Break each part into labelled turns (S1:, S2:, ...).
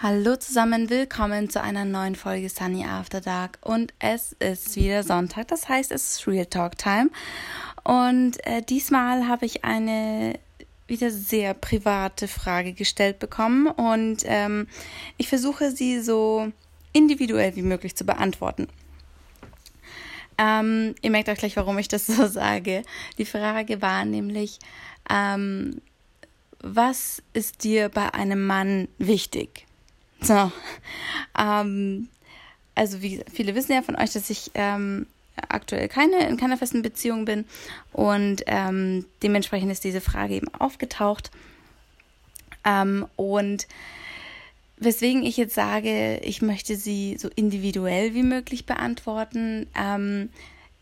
S1: Hallo zusammen, willkommen zu einer neuen Folge Sunny After Dark und es ist wieder Sonntag, das heißt es ist Real Talk Time und äh, diesmal habe ich eine wieder sehr private Frage gestellt bekommen und ähm, ich versuche sie so individuell wie möglich zu beantworten. Ähm, ihr merkt auch gleich, warum ich das so sage. Die Frage war nämlich, ähm, was ist dir bei einem Mann wichtig? So, ähm, also wie viele wissen ja von euch, dass ich ähm, aktuell keine in keiner festen Beziehung bin und ähm, dementsprechend ist diese Frage eben aufgetaucht ähm, und weswegen ich jetzt sage, ich möchte sie so individuell wie möglich beantworten. Ähm,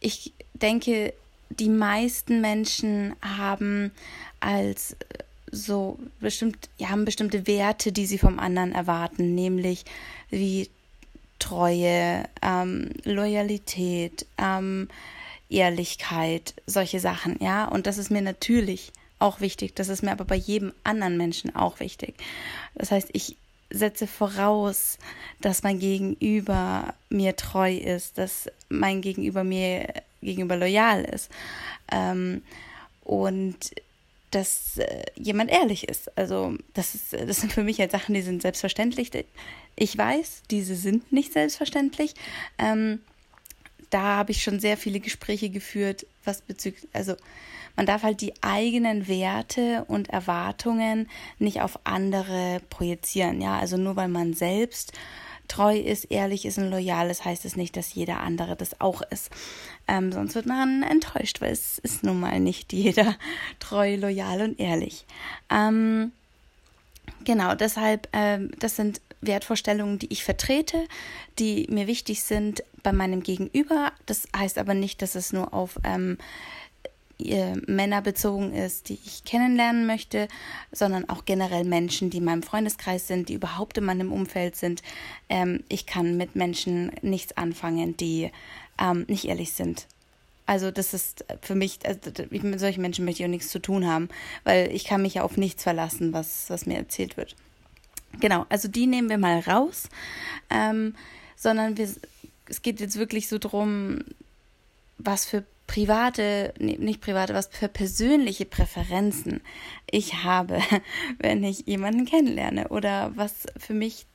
S1: ich denke, die meisten Menschen haben als so bestimmt, haben bestimmte Werte, die sie vom anderen erwarten, nämlich wie Treue, ähm, Loyalität, ähm, Ehrlichkeit, solche Sachen, ja. Und das ist mir natürlich auch wichtig. Das ist mir aber bei jedem anderen Menschen auch wichtig. Das heißt, ich setze voraus, dass mein Gegenüber mir treu ist, dass mein Gegenüber mir gegenüber loyal ist. Ähm, und dass äh, jemand ehrlich ist. Also das, ist, das sind für mich halt Sachen, die sind selbstverständlich. Ich weiß, diese sind nicht selbstverständlich. Ähm, da habe ich schon sehr viele Gespräche geführt, was bezüglich, also man darf halt die eigenen Werte und Erwartungen nicht auf andere projizieren. Ja, also nur weil man selbst treu ist, ehrlich ist und loyal ist, heißt es nicht, dass jeder andere das auch ist. Ähm, sonst wird man enttäuscht, weil es ist nun mal nicht jeder treu, loyal und ehrlich. Ähm, genau, deshalb, ähm, das sind Wertvorstellungen, die ich vertrete, die mir wichtig sind bei meinem Gegenüber. Das heißt aber nicht, dass es nur auf ähm, Männer bezogen ist, die ich kennenlernen möchte, sondern auch generell Menschen, die in meinem Freundeskreis sind, die überhaupt in meinem Umfeld sind. Ähm, ich kann mit Menschen nichts anfangen, die ähm, nicht ehrlich sind. Also das ist für mich, also mit solchen Menschen möchte ich auch nichts zu tun haben, weil ich kann mich ja auf nichts verlassen, was, was mir erzählt wird. Genau, also die nehmen wir mal raus, ähm, sondern wir, es geht jetzt wirklich so drum, was für private, nee, nicht private, was für persönliche Präferenzen ich habe, wenn ich jemanden kennenlerne oder was für mich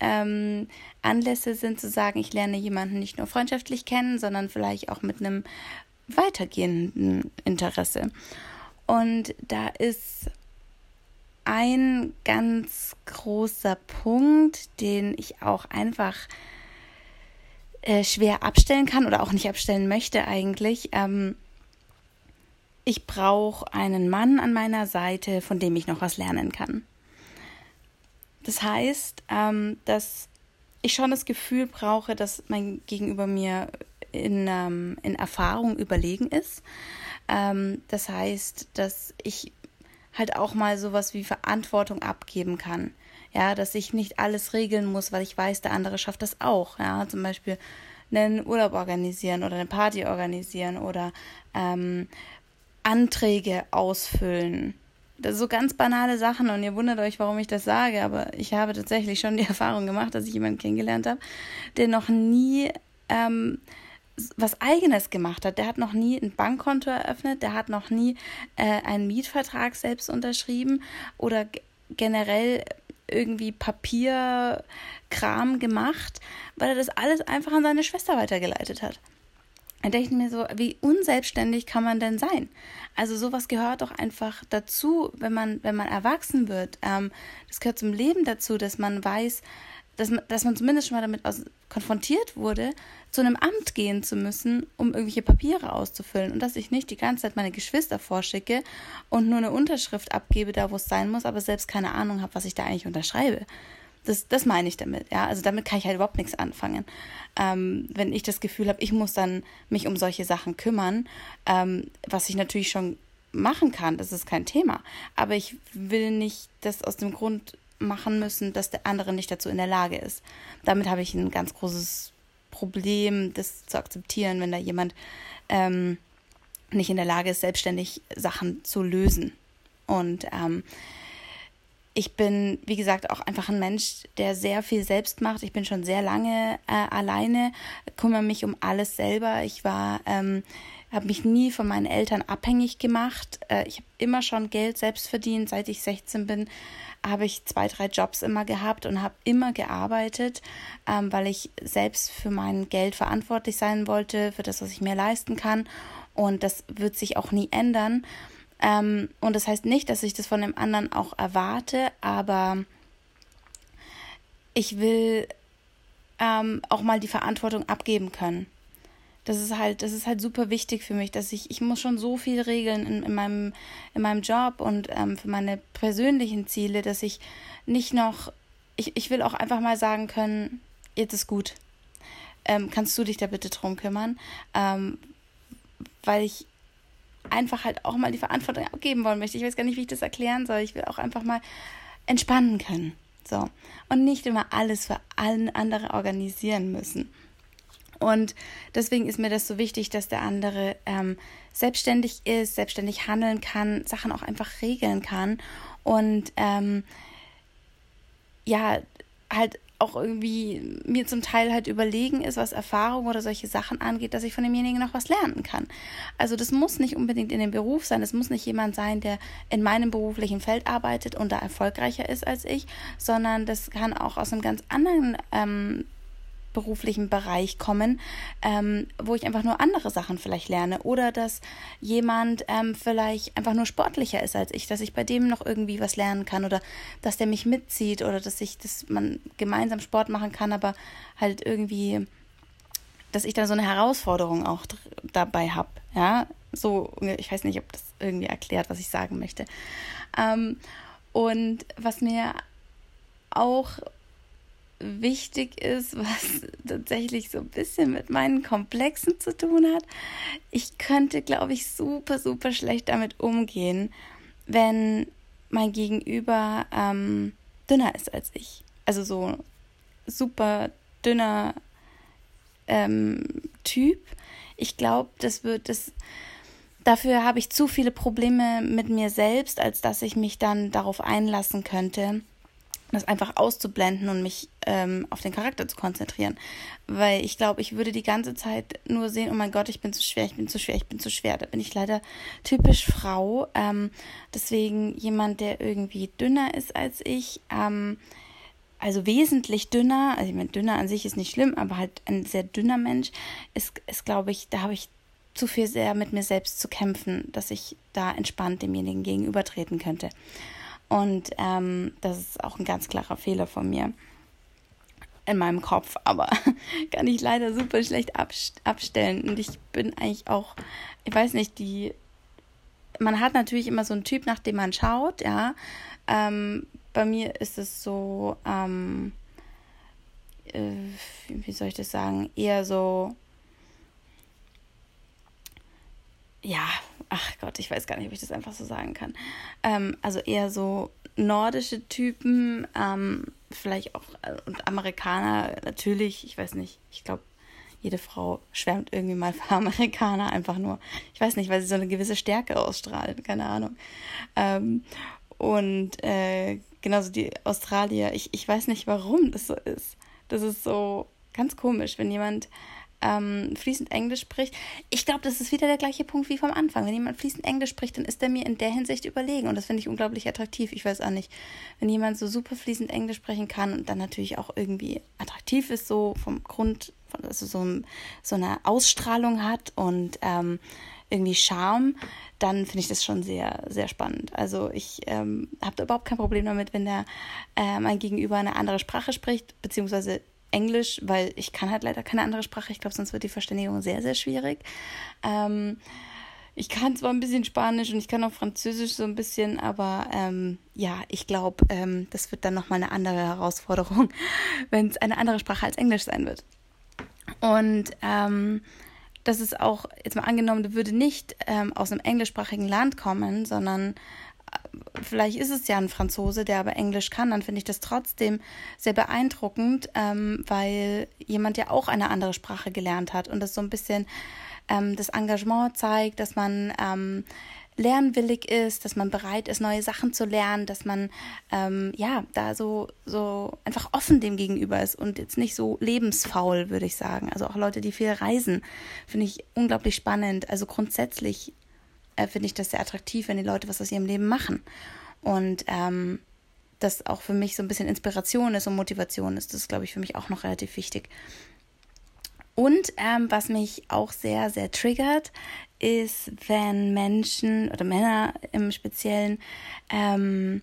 S1: ähm, Anlässe sind zu sagen, ich lerne jemanden nicht nur freundschaftlich kennen, sondern vielleicht auch mit einem weitergehenden Interesse. Und da ist ein ganz großer Punkt, den ich auch einfach äh, schwer abstellen kann oder auch nicht abstellen möchte eigentlich. Ähm, ich brauche einen Mann an meiner Seite, von dem ich noch was lernen kann. Das heißt, ähm, dass ich schon das Gefühl brauche, dass mein Gegenüber mir in, ähm, in Erfahrung überlegen ist. Ähm, das heißt, dass ich halt auch mal sowas wie Verantwortung abgeben kann. Ja, dass ich nicht alles regeln muss, weil ich weiß, der andere schafft das auch. Ja, zum Beispiel einen Urlaub organisieren oder eine Party organisieren oder ähm, Anträge ausfüllen. Das sind so ganz banale Sachen und ihr wundert euch, warum ich das sage, aber ich habe tatsächlich schon die Erfahrung gemacht, dass ich jemanden kennengelernt habe, der noch nie ähm, was eigenes gemacht hat. Der hat noch nie ein Bankkonto eröffnet, der hat noch nie äh, einen Mietvertrag selbst unterschrieben oder generell irgendwie Papierkram gemacht, weil er das alles einfach an seine Schwester weitergeleitet hat. Da denke ich mir so, wie unselbstständig kann man denn sein? Also sowas gehört doch einfach dazu, wenn man, wenn man erwachsen wird. Ähm, das gehört zum Leben dazu, dass man weiß, dass man, dass man zumindest schon mal damit aus, konfrontiert wurde, zu einem Amt gehen zu müssen, um irgendwelche Papiere auszufüllen und dass ich nicht die ganze Zeit meine Geschwister vorschicke und nur eine Unterschrift abgebe, da wo es sein muss, aber selbst keine Ahnung habe, was ich da eigentlich unterschreibe. Das, das meine ich damit, ja. Also damit kann ich halt überhaupt nichts anfangen. Ähm, wenn ich das Gefühl habe, ich muss dann mich um solche Sachen kümmern, ähm, was ich natürlich schon machen kann, das ist kein Thema. Aber ich will nicht das aus dem Grund machen müssen, dass der andere nicht dazu in der Lage ist. Damit habe ich ein ganz großes Problem, das zu akzeptieren, wenn da jemand ähm, nicht in der Lage ist, selbstständig Sachen zu lösen. Und ähm, ich bin, wie gesagt, auch einfach ein Mensch, der sehr viel selbst macht. Ich bin schon sehr lange äh, alleine, kümmere mich um alles selber. Ich war, ähm, habe mich nie von meinen Eltern abhängig gemacht. Äh, ich habe immer schon Geld selbst verdient. Seit ich 16 bin, habe ich zwei, drei Jobs immer gehabt und habe immer gearbeitet, ähm, weil ich selbst für mein Geld verantwortlich sein wollte, für das, was ich mir leisten kann. Und das wird sich auch nie ändern. Ähm, und das heißt nicht, dass ich das von dem anderen auch erwarte, aber ich will ähm, auch mal die Verantwortung abgeben können. Das ist halt, das ist halt super wichtig für mich, dass ich, ich muss schon so viel regeln in, in meinem, in meinem Job und ähm, für meine persönlichen Ziele, dass ich nicht noch, ich, ich will auch einfach mal sagen können, jetzt ist gut. Ähm, kannst du dich da bitte drum kümmern? Ähm, weil ich einfach halt auch mal die Verantwortung abgeben wollen möchte. Ich weiß gar nicht, wie ich das erklären soll. Ich will auch einfach mal entspannen können. So. Und nicht immer alles für allen andere organisieren müssen. Und deswegen ist mir das so wichtig, dass der andere ähm, selbstständig ist, selbstständig handeln kann, Sachen auch einfach regeln kann und ähm, ja, halt auch irgendwie mir zum Teil halt überlegen ist, was Erfahrung oder solche Sachen angeht, dass ich von demjenigen noch was lernen kann. Also das muss nicht unbedingt in dem Beruf sein, es muss nicht jemand sein, der in meinem beruflichen Feld arbeitet und da erfolgreicher ist als ich, sondern das kann auch aus einem ganz anderen ähm, beruflichen Bereich kommen, ähm, wo ich einfach nur andere Sachen vielleicht lerne oder dass jemand ähm, vielleicht einfach nur sportlicher ist als ich, dass ich bei dem noch irgendwie was lernen kann oder dass der mich mitzieht oder dass ich, dass man gemeinsam Sport machen kann, aber halt irgendwie, dass ich da so eine Herausforderung auch dabei habe, ja, so, ich weiß nicht, ob das irgendwie erklärt, was ich sagen möchte. Ähm, und was mir auch wichtig ist, was tatsächlich so ein bisschen mit meinen Komplexen zu tun hat. Ich könnte, glaube ich, super, super schlecht damit umgehen, wenn mein Gegenüber ähm, dünner ist als ich. Also so super dünner ähm, Typ. Ich glaube, das wird das. Dafür habe ich zu viele Probleme mit mir selbst, als dass ich mich dann darauf einlassen könnte das einfach auszublenden und mich ähm, auf den Charakter zu konzentrieren. Weil ich glaube, ich würde die ganze Zeit nur sehen, oh mein Gott, ich bin zu schwer, ich bin zu schwer, ich bin zu schwer. Da bin ich leider typisch Frau. Ähm, deswegen jemand, der irgendwie dünner ist als ich, ähm, also wesentlich dünner, also ich meine, dünner an sich ist nicht schlimm, aber halt ein sehr dünner Mensch ist, ist glaube ich, da habe ich zu viel sehr mit mir selbst zu kämpfen, dass ich da entspannt demjenigen gegenübertreten könnte. Und ähm, das ist auch ein ganz klarer Fehler von mir in meinem Kopf, aber kann ich leider super schlecht abstellen. Und ich bin eigentlich auch, ich weiß nicht, die, man hat natürlich immer so einen Typ, nach dem man schaut, ja. Ähm, bei mir ist es so, ähm, äh, wie soll ich das sagen, eher so, ja, ach Gott, ich weiß gar nicht, ob ich das einfach so sagen kann. Ähm, also eher so nordische Typen, ähm, vielleicht auch äh, und Amerikaner natürlich, ich weiß nicht, ich glaube, jede Frau schwärmt irgendwie mal für Amerikaner einfach nur. Ich weiß nicht, weil sie so eine gewisse Stärke ausstrahlen, keine Ahnung. Ähm, und äh, genauso die Australier, ich, ich weiß nicht, warum das so ist. Das ist so ganz komisch, wenn jemand ähm, fließend Englisch spricht. Ich glaube, das ist wieder der gleiche Punkt wie vom Anfang. Wenn jemand fließend Englisch spricht, dann ist er mir in der Hinsicht überlegen. Und das finde ich unglaublich attraktiv. Ich weiß auch nicht, wenn jemand so super fließend Englisch sprechen kann und dann natürlich auch irgendwie attraktiv ist, so vom Grund, also so, so eine Ausstrahlung hat und ähm, irgendwie Charme, dann finde ich das schon sehr, sehr spannend. Also ich ähm, habe da überhaupt kein Problem damit, wenn der äh, mein Gegenüber eine andere Sprache spricht, beziehungsweise Englisch, weil ich kann halt leider keine andere Sprache. Ich glaube, sonst wird die Verständigung sehr, sehr schwierig. Ähm, ich kann zwar ein bisschen Spanisch und ich kann auch Französisch so ein bisschen, aber ähm, ja, ich glaube, ähm, das wird dann nochmal eine andere Herausforderung, wenn es eine andere Sprache als Englisch sein wird. Und ähm, das ist auch, jetzt mal angenommen, du würde nicht ähm, aus einem englischsprachigen Land kommen, sondern vielleicht ist es ja ein Franzose, der aber Englisch kann, dann finde ich das trotzdem sehr beeindruckend, ähm, weil jemand ja auch eine andere Sprache gelernt hat und das so ein bisschen ähm, das Engagement zeigt, dass man ähm, lernwillig ist, dass man bereit ist, neue Sachen zu lernen, dass man ähm, ja da so so einfach offen dem gegenüber ist und jetzt nicht so lebensfaul, würde ich sagen. Also auch Leute, die viel reisen, finde ich unglaublich spannend. Also grundsätzlich äh, finde ich das sehr attraktiv, wenn die Leute was aus ihrem Leben machen und ähm, das auch für mich so ein bisschen Inspiration ist und Motivation ist. Das ist, glaube ich, für mich auch noch relativ wichtig. Und ähm, was mich auch sehr, sehr triggert, ist, wenn Menschen oder Männer im Speziellen ähm,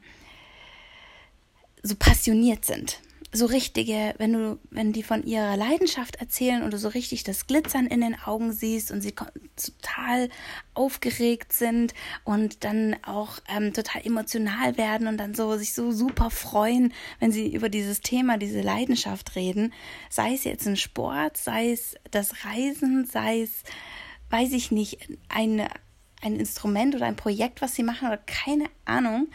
S1: so passioniert sind. So richtige, wenn du, wenn die von ihrer Leidenschaft erzählen und du so richtig das Glitzern in den Augen siehst und sie total aufgeregt sind und dann auch ähm, total emotional werden und dann so sich so super freuen, wenn sie über dieses Thema, diese Leidenschaft reden, sei es jetzt ein Sport, sei es das Reisen, sei es weiß ich nicht, ein, ein Instrument oder ein Projekt, was sie machen oder keine Ahnung.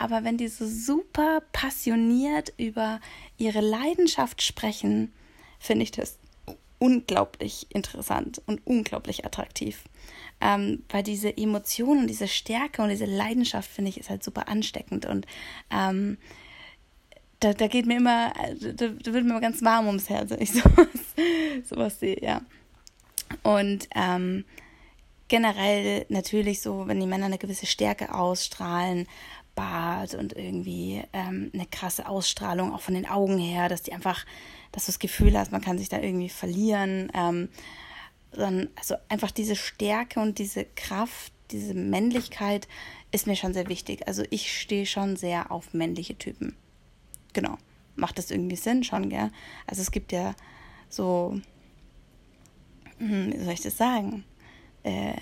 S1: Aber wenn die so super passioniert über ihre Leidenschaft sprechen, finde ich das unglaublich interessant und unglaublich attraktiv. Ähm, weil diese Emotionen, diese Stärke und diese Leidenschaft, finde ich, ist halt super ansteckend und ähm, da, da geht mir immer, da, da wird mir immer ganz warm ums Herz, wenn ich sowas, sowas sehe, ja. Und ähm, generell natürlich so, wenn die Männer eine gewisse Stärke ausstrahlen, Bart und irgendwie ähm, eine krasse Ausstrahlung auch von den Augen her, dass die einfach, dass du das Gefühl hast, man kann sich da irgendwie verlieren. Ähm, also einfach diese Stärke und diese Kraft, diese Männlichkeit ist mir schon sehr wichtig. Also ich stehe schon sehr auf männliche Typen. Genau. Macht das irgendwie Sinn schon, gell? Also es gibt ja so hm, wie soll ich das sagen? Äh,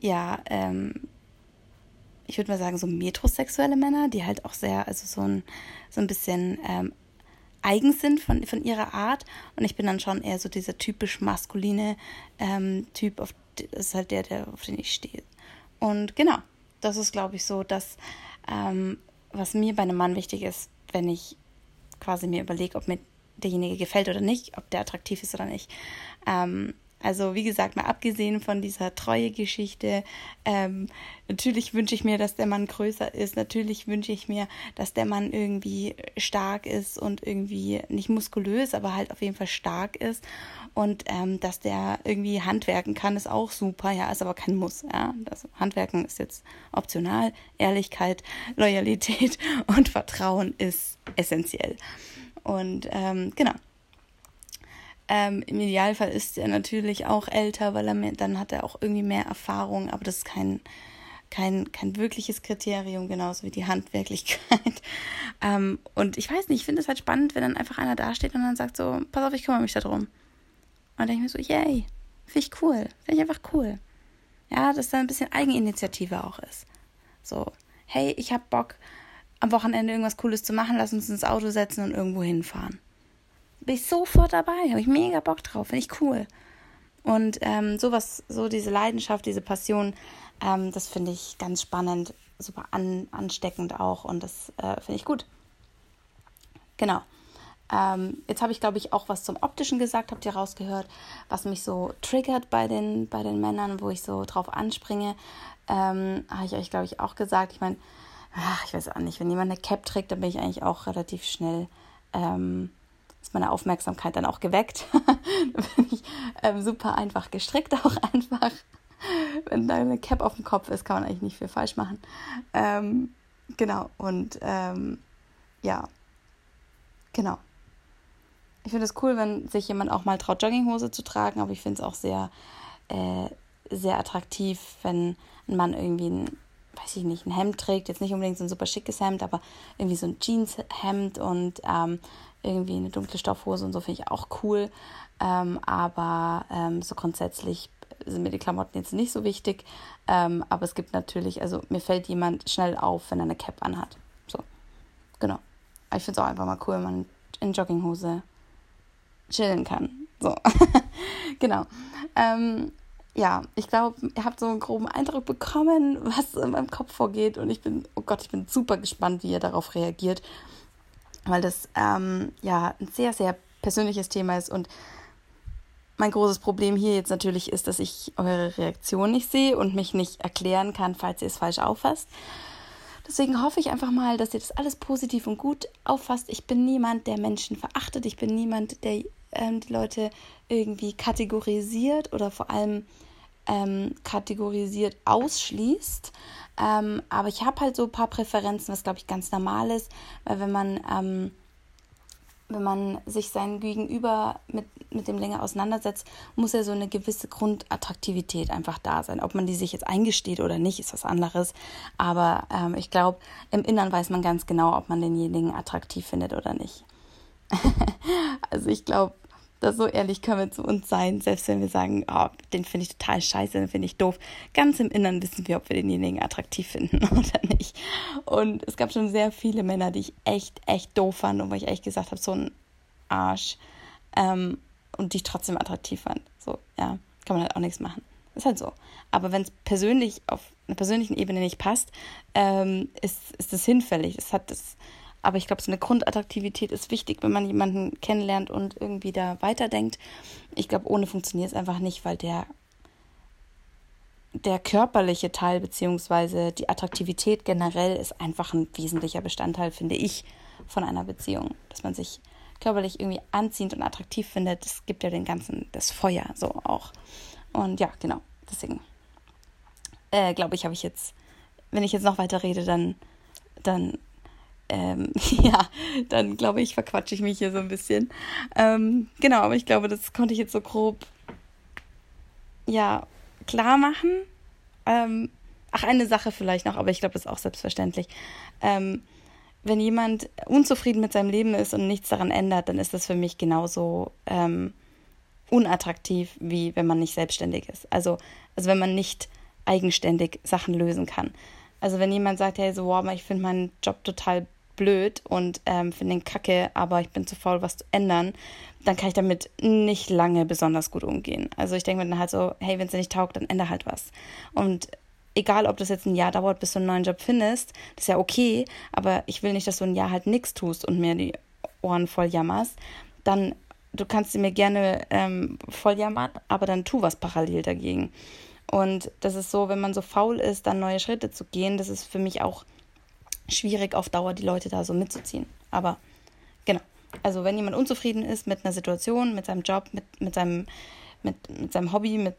S1: ja, ähm, ich würde mal sagen, so metrosexuelle Männer, die halt auch sehr, also so ein, so ein bisschen ähm, eigen sind von, von ihrer Art. Und ich bin dann schon eher so dieser typisch maskuline ähm, Typ, auf, das ist halt der, der, auf den ich stehe. Und genau, das ist, glaube ich, so das, ähm, was mir bei einem Mann wichtig ist, wenn ich quasi mir überlege, ob mir derjenige gefällt oder nicht, ob der attraktiv ist oder nicht. Ähm, also wie gesagt, mal abgesehen von dieser Treue-Geschichte, ähm, natürlich wünsche ich mir, dass der Mann größer ist. Natürlich wünsche ich mir, dass der Mann irgendwie stark ist und irgendwie nicht muskulös, aber halt auf jeden Fall stark ist. Und ähm, dass der irgendwie handwerken kann, ist auch super. Ja, ist aber kein Muss. Ja, das Handwerken ist jetzt optional. Ehrlichkeit, Loyalität und Vertrauen ist essentiell. Und ähm, genau. Ähm, Im Idealfall ist er natürlich auch älter, weil er mehr, dann hat er auch irgendwie mehr Erfahrung, aber das ist kein, kein, kein wirkliches Kriterium, genauso wie die Handwerklichkeit. ähm, und ich weiß nicht, ich finde es halt spannend, wenn dann einfach einer dasteht und dann sagt so, pass auf, ich kümmere mich darum. Und dann denke ich mir so, yay, finde ich cool, finde ich einfach cool. Ja, dass da ein bisschen Eigeninitiative auch ist. So, hey, ich habe Bock, am Wochenende irgendwas Cooles zu machen, lass uns ins Auto setzen und irgendwo hinfahren. Bin ich sofort dabei, habe ich mega Bock drauf, finde ich cool. Und ähm, sowas, so diese Leidenschaft, diese Passion, ähm, das finde ich ganz spannend, super an, ansteckend auch und das äh, finde ich gut. Genau. Ähm, jetzt habe ich, glaube ich, auch was zum Optischen gesagt, habt ihr rausgehört, was mich so triggert bei den, bei den Männern, wo ich so drauf anspringe. Ähm, habe ich euch, glaube ich, auch gesagt. Ich meine, ich weiß auch nicht, wenn jemand eine Cap trägt, dann bin ich eigentlich auch relativ schnell, ähm, ist meine Aufmerksamkeit dann auch geweckt. dann bin ich ähm, super einfach gestrickt auch einfach. Wenn da eine Cap auf dem Kopf ist, kann man eigentlich nicht viel falsch machen. Ähm, genau, und ähm, ja, genau. Ich finde es cool, wenn sich jemand auch mal traut, Jogginghose zu tragen, aber ich finde es auch sehr, äh, sehr attraktiv, wenn ein Mann irgendwie ein weiß ich nicht, ein Hemd trägt, jetzt nicht unbedingt so ein super schickes Hemd, aber irgendwie so ein Jeanshemd und ähm, irgendwie eine dunkle Stoffhose und so finde ich auch cool. Ähm, aber ähm, so grundsätzlich sind mir die Klamotten jetzt nicht so wichtig. Ähm, aber es gibt natürlich, also mir fällt jemand schnell auf, wenn er eine Cap anhat. So, genau. Aber ich finde es auch einfach mal cool, wenn man in Jogginghose chillen kann. So, genau. Ähm, ja, ich glaube, ihr habt so einen groben Eindruck bekommen, was in meinem Kopf vorgeht. Und ich bin, oh Gott, ich bin super gespannt, wie ihr darauf reagiert. Weil das ähm, ja ein sehr, sehr persönliches Thema ist. Und mein großes Problem hier jetzt natürlich ist, dass ich eure Reaktion nicht sehe und mich nicht erklären kann, falls ihr es falsch auffasst. Deswegen hoffe ich einfach mal, dass ihr das alles positiv und gut auffasst. Ich bin niemand, der Menschen verachtet. Ich bin niemand, der ähm, die Leute irgendwie kategorisiert oder vor allem ähm, kategorisiert ausschließt. Ähm, aber ich habe halt so ein paar Präferenzen, was glaube ich ganz normal ist, weil wenn man ähm, wenn man sich sein Gegenüber mit, mit dem länger auseinandersetzt, muss ja so eine gewisse Grundattraktivität einfach da sein. Ob man die sich jetzt eingesteht oder nicht, ist was anderes. Aber ähm, ich glaube, im Innern weiß man ganz genau, ob man denjenigen attraktiv findet oder nicht. also ich glaube, das so ehrlich können wir zu uns sein, selbst wenn wir sagen, oh, den finde ich total scheiße, den finde ich doof. Ganz im Innern wissen wir, ob wir denjenigen attraktiv finden oder nicht. Und es gab schon sehr viele Männer, die ich echt, echt doof fand und wo ich echt gesagt habe, so ein Arsch. Ähm, und die ich trotzdem attraktiv fand. So, ja, kann man halt auch nichts machen. Ist halt so. Aber wenn es persönlich auf einer persönlichen Ebene nicht passt, ähm, ist, ist das hinfällig. Das hat das aber ich glaube, so eine Grundattraktivität ist wichtig, wenn man jemanden kennenlernt und irgendwie da weiterdenkt. Ich glaube, ohne funktioniert es einfach nicht, weil der, der körperliche Teil beziehungsweise die Attraktivität generell ist einfach ein wesentlicher Bestandteil, finde ich, von einer Beziehung. Dass man sich körperlich irgendwie anziehend und attraktiv findet, das gibt ja den ganzen, das Feuer so auch. Und ja, genau, deswegen äh, glaube ich, habe ich jetzt, wenn ich jetzt noch weiter rede, dann, dann ähm, ja, dann glaube ich, verquatsche ich mich hier so ein bisschen. Ähm, genau, aber ich glaube, das konnte ich jetzt so grob, ja, klar machen. Ähm, ach, eine Sache vielleicht noch, aber ich glaube, das ist auch selbstverständlich. Ähm, wenn jemand unzufrieden mit seinem Leben ist und nichts daran ändert, dann ist das für mich genauso ähm, unattraktiv, wie wenn man nicht selbstständig ist. Also, also wenn man nicht eigenständig Sachen lösen kann. Also wenn jemand sagt, hey, so, wow, ich finde meinen Job total blöd und ähm, finde den kacke, aber ich bin zu faul, was zu ändern, dann kann ich damit nicht lange besonders gut umgehen. Also ich denke mir dann halt so, hey, wenn es dir nicht taugt, dann ändere halt was. Und egal, ob das jetzt ein Jahr dauert, bis du einen neuen Job findest, das ist ja okay, aber ich will nicht, dass du ein Jahr halt nichts tust und mir die Ohren voll jammerst, dann du kannst sie mir gerne ähm, voll jammern, aber dann tu was parallel dagegen. Und das ist so, wenn man so faul ist, dann neue Schritte zu gehen, das ist für mich auch schwierig auf Dauer die Leute da so mitzuziehen. Aber genau. Also wenn jemand unzufrieden ist mit einer Situation, mit seinem Job, mit, mit, seinem, mit, mit seinem Hobby, mit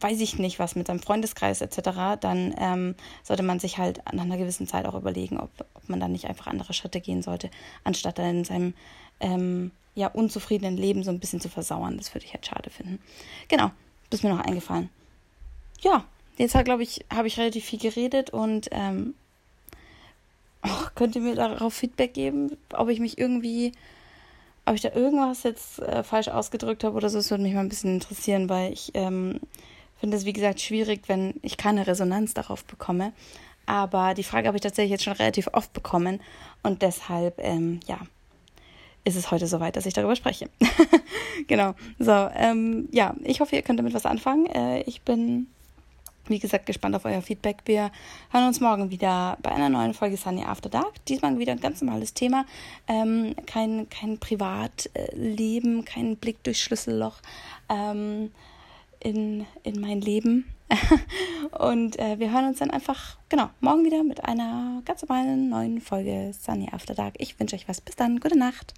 S1: weiß ich nicht was, mit seinem Freundeskreis etc., dann ähm, sollte man sich halt nach einer gewissen Zeit auch überlegen, ob, ob man dann nicht einfach andere Schritte gehen sollte, anstatt dann in seinem ähm, ja, unzufriedenen Leben so ein bisschen zu versauern. Das würde ich halt schade finden. Genau, das mir noch eingefallen. Ja, jetzt glaube ich, habe ich relativ viel geredet und ähm, könnt ihr mir darauf Feedback geben, ob ich mich irgendwie, ob ich da irgendwas jetzt äh, falsch ausgedrückt habe oder so. Das würde mich mal ein bisschen interessieren, weil ich ähm, finde es, wie gesagt, schwierig, wenn ich keine Resonanz darauf bekomme. Aber die Frage habe ich tatsächlich jetzt schon relativ oft bekommen und deshalb, ähm, ja, ist es heute soweit, dass ich darüber spreche. genau. So, ähm, ja, ich hoffe, ihr könnt damit was anfangen. Äh, ich bin wie gesagt, gespannt auf euer Feedback. Wir hören uns morgen wieder bei einer neuen Folge Sunny After Dark. Diesmal wieder ein ganz normales Thema. Ähm, kein, kein Privatleben, kein Blick durchs Schlüsselloch ähm, in, in mein Leben. Und äh, wir hören uns dann einfach, genau, morgen wieder mit einer ganz normalen neuen Folge Sunny After Dark. Ich wünsche euch was. Bis dann. Gute Nacht.